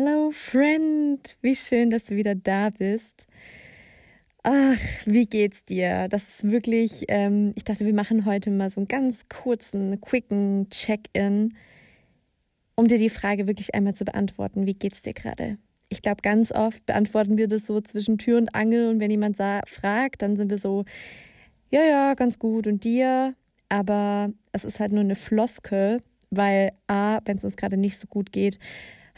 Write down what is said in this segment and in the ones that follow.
Hello Friend, wie schön, dass du wieder da bist. Ach, wie geht's dir? Das ist wirklich, ähm, ich dachte, wir machen heute mal so einen ganz kurzen, quicken Check-in, um dir die Frage wirklich einmal zu beantworten. Wie geht's dir gerade? Ich glaube, ganz oft beantworten wir das so zwischen Tür und Angel und wenn jemand fragt, dann sind wir so, ja, ja, ganz gut und dir. Aber es ist halt nur eine Floskel, weil A, wenn es uns gerade nicht so gut geht,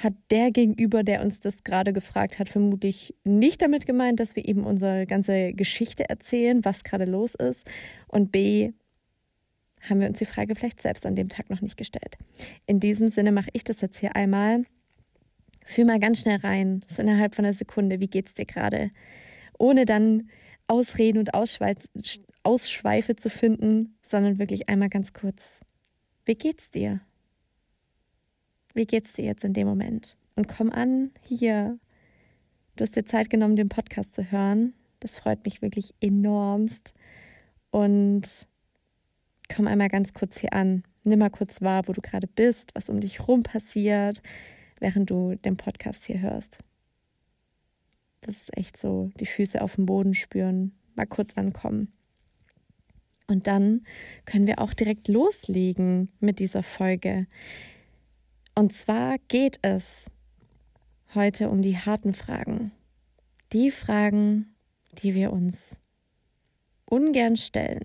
hat der Gegenüber, der uns das gerade gefragt hat, vermutlich nicht damit gemeint, dass wir eben unsere ganze Geschichte erzählen, was gerade los ist. Und B, haben wir uns die Frage vielleicht selbst an dem Tag noch nicht gestellt. In diesem Sinne mache ich das jetzt hier einmal. Fühl mal ganz schnell rein, so innerhalb von einer Sekunde, wie geht's dir gerade? Ohne dann Ausreden und Ausschweife zu finden, sondern wirklich einmal ganz kurz. Wie geht's dir? Wie geht's dir jetzt in dem Moment? Und komm an hier. Du hast dir Zeit genommen, den Podcast zu hören. Das freut mich wirklich enormst. Und komm einmal ganz kurz hier an. Nimm mal kurz wahr, wo du gerade bist, was um dich rum passiert, während du den Podcast hier hörst. Das ist echt so, die Füße auf dem Boden spüren, mal kurz ankommen. Und dann können wir auch direkt loslegen mit dieser Folge. Und zwar geht es heute um die harten Fragen. Die Fragen, die wir uns ungern stellen.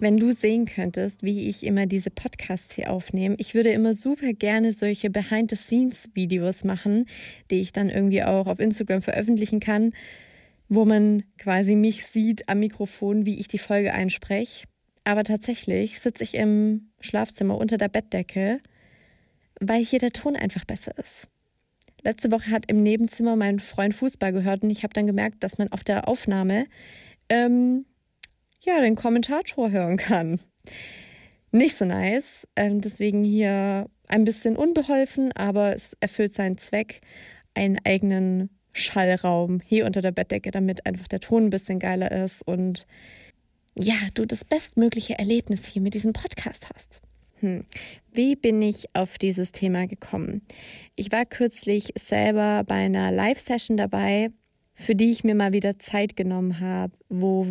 Wenn du sehen könntest, wie ich immer diese Podcasts hier aufnehme, ich würde immer super gerne solche Behind-the-Scenes-Videos machen, die ich dann irgendwie auch auf Instagram veröffentlichen kann, wo man quasi mich sieht am Mikrofon, wie ich die Folge einspreche. Aber tatsächlich sitze ich im Schlafzimmer unter der Bettdecke, weil hier der Ton einfach besser ist. Letzte Woche hat im Nebenzimmer mein Freund Fußball gehört und ich habe dann gemerkt, dass man auf der Aufnahme ähm, ja den Kommentator hören kann. Nicht so nice. Ähm, deswegen hier ein bisschen unbeholfen, aber es erfüllt seinen Zweck, einen eigenen Schallraum hier unter der Bettdecke, damit einfach der Ton ein bisschen geiler ist und ja, du das bestmögliche Erlebnis hier mit diesem Podcast hast. Hm. Wie bin ich auf dieses Thema gekommen? Ich war kürzlich selber bei einer Live-Session dabei, für die ich mir mal wieder Zeit genommen habe, wo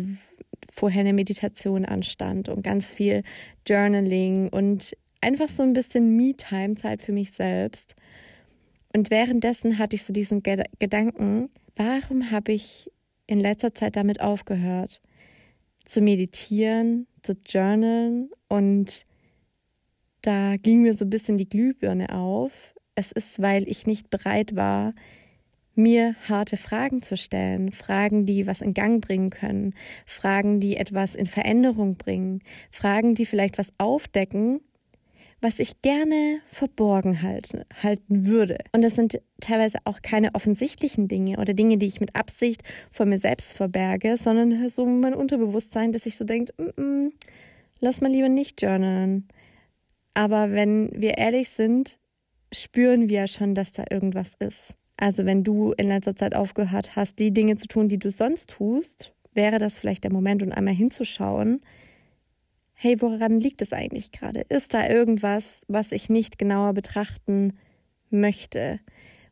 vorher eine Meditation anstand und ganz viel Journaling und einfach so ein bisschen Me-Time, Zeit für mich selbst. Und währenddessen hatte ich so diesen Gedanken, warum habe ich in letzter Zeit damit aufgehört? zu meditieren, zu journalen und da ging mir so ein bisschen die Glühbirne auf. Es ist, weil ich nicht bereit war, mir harte Fragen zu stellen, Fragen, die was in Gang bringen können, Fragen, die etwas in Veränderung bringen, Fragen, die vielleicht was aufdecken, was ich gerne verborgen halten, halten würde. Und das sind teilweise auch keine offensichtlichen Dinge oder Dinge, die ich mit Absicht vor mir selbst verberge, sondern so mein Unterbewusstsein, dass ich so denkt, mm -mm, lass mal lieber nicht journalen. Aber wenn wir ehrlich sind, spüren wir schon, dass da irgendwas ist. Also wenn du in letzter Zeit aufgehört hast, die Dinge zu tun, die du sonst tust, wäre das vielleicht der Moment, um einmal hinzuschauen, hey, woran liegt es eigentlich gerade? Ist da irgendwas, was ich nicht genauer betrachten möchte,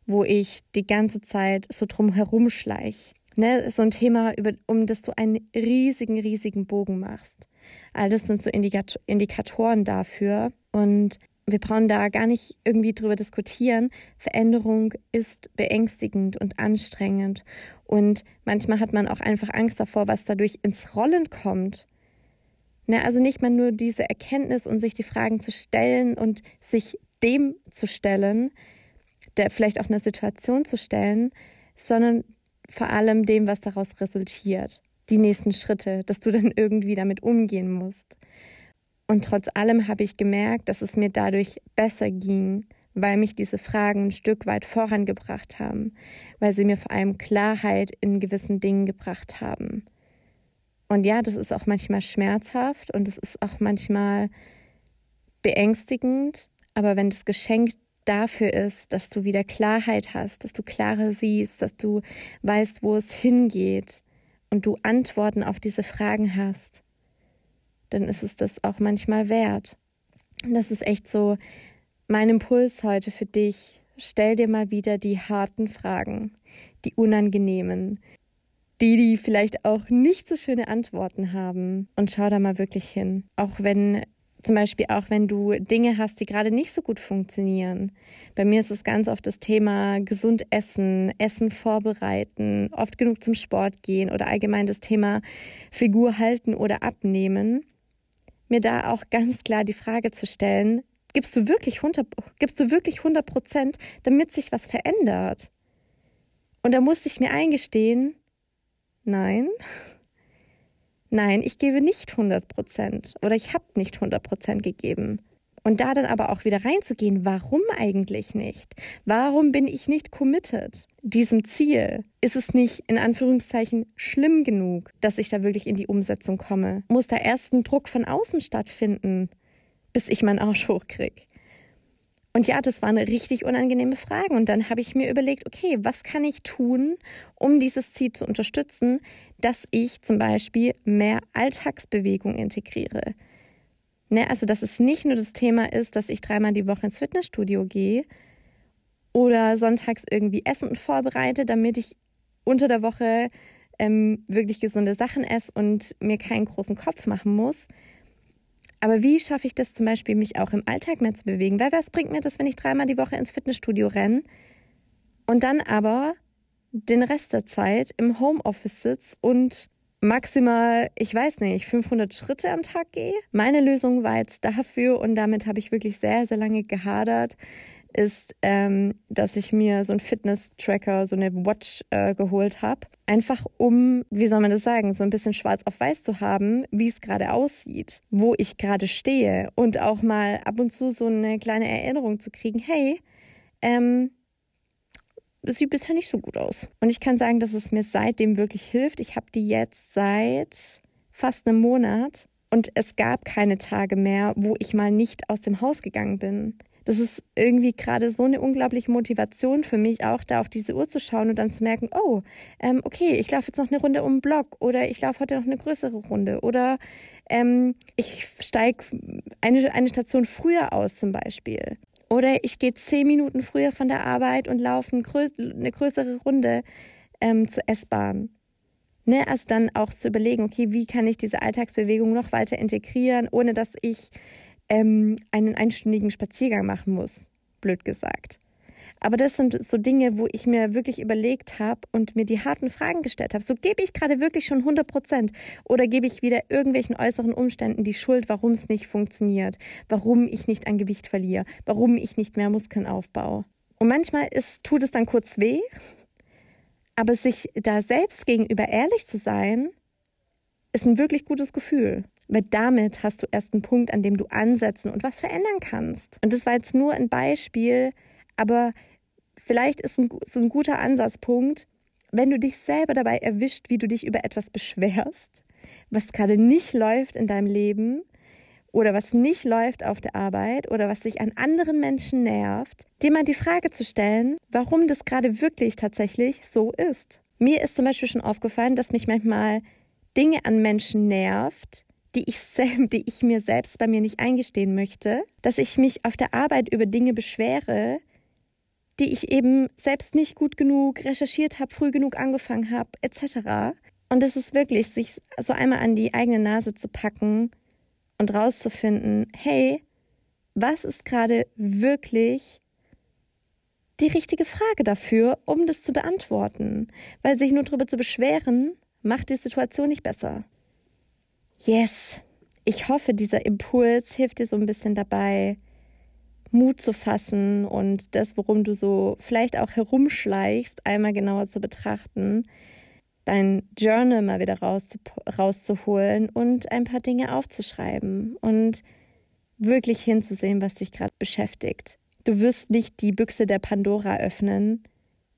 wo ich die ganze Zeit so drum herumschleich? Ne, so ein Thema, um das du einen riesigen, riesigen Bogen machst. All das sind so Indikat Indikatoren dafür. Und wir brauchen da gar nicht irgendwie drüber diskutieren. Veränderung ist beängstigend und anstrengend. Und manchmal hat man auch einfach Angst davor, was dadurch ins Rollen kommt. Ne, also nicht mal nur diese Erkenntnis und sich die Fragen zu stellen und sich dem zu stellen, der vielleicht auch eine Situation zu stellen, sondern vor allem dem, was daraus resultiert. Die nächsten Schritte, dass du dann irgendwie damit umgehen musst. Und trotz allem habe ich gemerkt, dass es mir dadurch besser ging, weil mich diese Fragen ein Stück weit vorangebracht haben, weil sie mir vor allem Klarheit in gewissen Dingen gebracht haben. Und ja, das ist auch manchmal schmerzhaft und es ist auch manchmal beängstigend, aber wenn das Geschenk dafür ist, dass du wieder Klarheit hast, dass du klarer siehst, dass du weißt, wo es hingeht und du Antworten auf diese Fragen hast, dann ist es das auch manchmal wert. Und das ist echt so mein Impuls heute für dich. Stell dir mal wieder die harten Fragen, die unangenehmen, die, die vielleicht auch nicht so schöne Antworten haben und schau da mal wirklich hin. Auch wenn zum Beispiel auch wenn du Dinge hast, die gerade nicht so gut funktionieren. Bei mir ist es ganz oft das Thema gesund essen, Essen vorbereiten, oft genug zum Sport gehen oder allgemein das Thema Figur halten oder abnehmen. Mir da auch ganz klar die Frage zu stellen, gibst du wirklich 100, gibst du wirklich 100 Prozent, damit sich was verändert? Und da musste ich mir eingestehen, nein, nein, ich gebe nicht 100 Prozent oder ich habe nicht 100 Prozent gegeben. Und da dann aber auch wieder reinzugehen, warum eigentlich nicht? Warum bin ich nicht committed diesem Ziel? Ist es nicht in Anführungszeichen schlimm genug, dass ich da wirklich in die Umsetzung komme? Muss da erst ein Druck von außen stattfinden, bis ich meinen Arsch hochkrieg? Und ja, das war eine richtig unangenehme Frage. Und dann habe ich mir überlegt, okay, was kann ich tun, um dieses Ziel zu unterstützen, dass ich zum Beispiel mehr Alltagsbewegung integriere. Ne, also, dass es nicht nur das Thema ist, dass ich dreimal die Woche ins Fitnessstudio gehe oder sonntags irgendwie Essen vorbereite, damit ich unter der Woche ähm, wirklich gesunde Sachen esse und mir keinen großen Kopf machen muss, aber wie schaffe ich das zum Beispiel, mich auch im Alltag mehr zu bewegen? Weil was bringt mir das, wenn ich dreimal die Woche ins Fitnessstudio renne und dann aber den Rest der Zeit im Homeoffice sitze und maximal, ich weiß nicht, 500 Schritte am Tag gehe? Meine Lösung war jetzt dafür und damit habe ich wirklich sehr, sehr lange gehadert, ist, ähm, dass ich mir so einen Fitness-Tracker, so eine Watch äh, geholt habe. Einfach um, wie soll man das sagen, so ein bisschen schwarz auf weiß zu haben, wie es gerade aussieht, wo ich gerade stehe und auch mal ab und zu so eine kleine Erinnerung zu kriegen, hey, ähm, sieht bisher nicht so gut aus. Und ich kann sagen, dass es mir seitdem wirklich hilft. Ich habe die jetzt seit fast einem Monat und es gab keine Tage mehr, wo ich mal nicht aus dem Haus gegangen bin das ist irgendwie gerade so eine unglaubliche Motivation für mich, auch da auf diese Uhr zu schauen und dann zu merken, oh, ähm, okay, ich laufe jetzt noch eine Runde um den Block oder ich laufe heute noch eine größere Runde oder ähm, ich steige eine, eine Station früher aus zum Beispiel. Oder ich gehe zehn Minuten früher von der Arbeit und laufe eine größere Runde ähm, zur S-Bahn. Ne, also dann auch zu überlegen, okay, wie kann ich diese Alltagsbewegung noch weiter integrieren, ohne dass ich ähm, einen einstündigen Spaziergang machen muss, blöd gesagt. Aber das sind so Dinge, wo ich mir wirklich überlegt habe und mir die harten Fragen gestellt habe. So gebe ich gerade wirklich schon 100 Prozent oder gebe ich wieder irgendwelchen äußeren Umständen die Schuld, warum es nicht funktioniert, warum ich nicht an Gewicht verliere, warum ich nicht mehr Muskeln aufbaue. Und manchmal ist, tut es dann kurz weh, aber sich da selbst gegenüber ehrlich zu sein, ist ein wirklich gutes Gefühl. Weil damit hast du erst einen Punkt, an dem du ansetzen und was verändern kannst. Und das war jetzt nur ein Beispiel, aber vielleicht ist ein, so ein guter Ansatzpunkt, wenn du dich selber dabei erwischt, wie du dich über etwas beschwerst, was gerade nicht läuft in deinem Leben oder was nicht läuft auf der Arbeit oder was sich an anderen Menschen nervt, dir mal die Frage zu stellen, warum das gerade wirklich tatsächlich so ist. Mir ist zum Beispiel schon aufgefallen, dass mich manchmal Dinge an Menschen nervt, die ich, die ich mir selbst bei mir nicht eingestehen möchte, dass ich mich auf der Arbeit über Dinge beschwere, die ich eben selbst nicht gut genug recherchiert habe, früh genug angefangen habe, etc. Und es ist wirklich, sich so einmal an die eigene Nase zu packen und rauszufinden, hey, was ist gerade wirklich die richtige Frage dafür, um das zu beantworten? Weil sich nur darüber zu beschweren, macht die Situation nicht besser. Yes, ich hoffe, dieser Impuls hilft dir so ein bisschen dabei, Mut zu fassen und das, worum du so vielleicht auch herumschleichst, einmal genauer zu betrachten, dein Journal mal wieder rauszu rauszuholen und ein paar Dinge aufzuschreiben und wirklich hinzusehen, was dich gerade beschäftigt. du wirst nicht die Büchse der Pandora öffnen,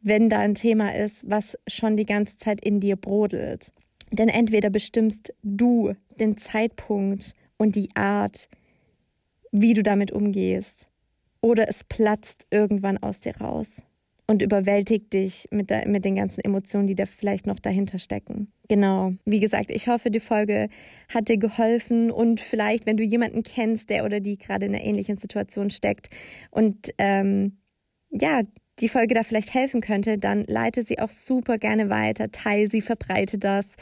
wenn da ein Thema ist, was schon die ganze Zeit in dir brodelt. Denn entweder bestimmst du den Zeitpunkt und die Art, wie du damit umgehst, oder es platzt irgendwann aus dir raus und überwältigt dich mit, der, mit den ganzen Emotionen, die da vielleicht noch dahinter stecken. Genau. Wie gesagt, ich hoffe, die Folge hat dir geholfen und vielleicht, wenn du jemanden kennst, der oder die gerade in einer ähnlichen Situation steckt und ähm, ja, die Folge da vielleicht helfen könnte, dann leite sie auch super gerne weiter, teile sie, verbreite das.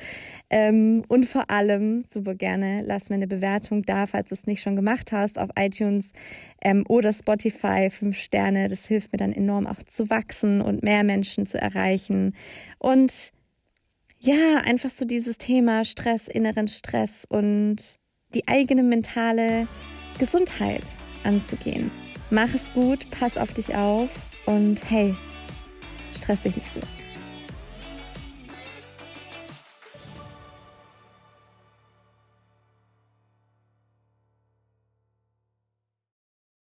Ähm, und vor allem super gerne lass mir eine Bewertung da, falls du es nicht schon gemacht hast, auf iTunes ähm, oder Spotify, fünf Sterne. Das hilft mir dann enorm auch zu wachsen und mehr Menschen zu erreichen. Und ja, einfach so dieses Thema Stress, inneren Stress und die eigene mentale Gesundheit anzugehen. Mach es gut, pass auf dich auf und hey, stress dich nicht so.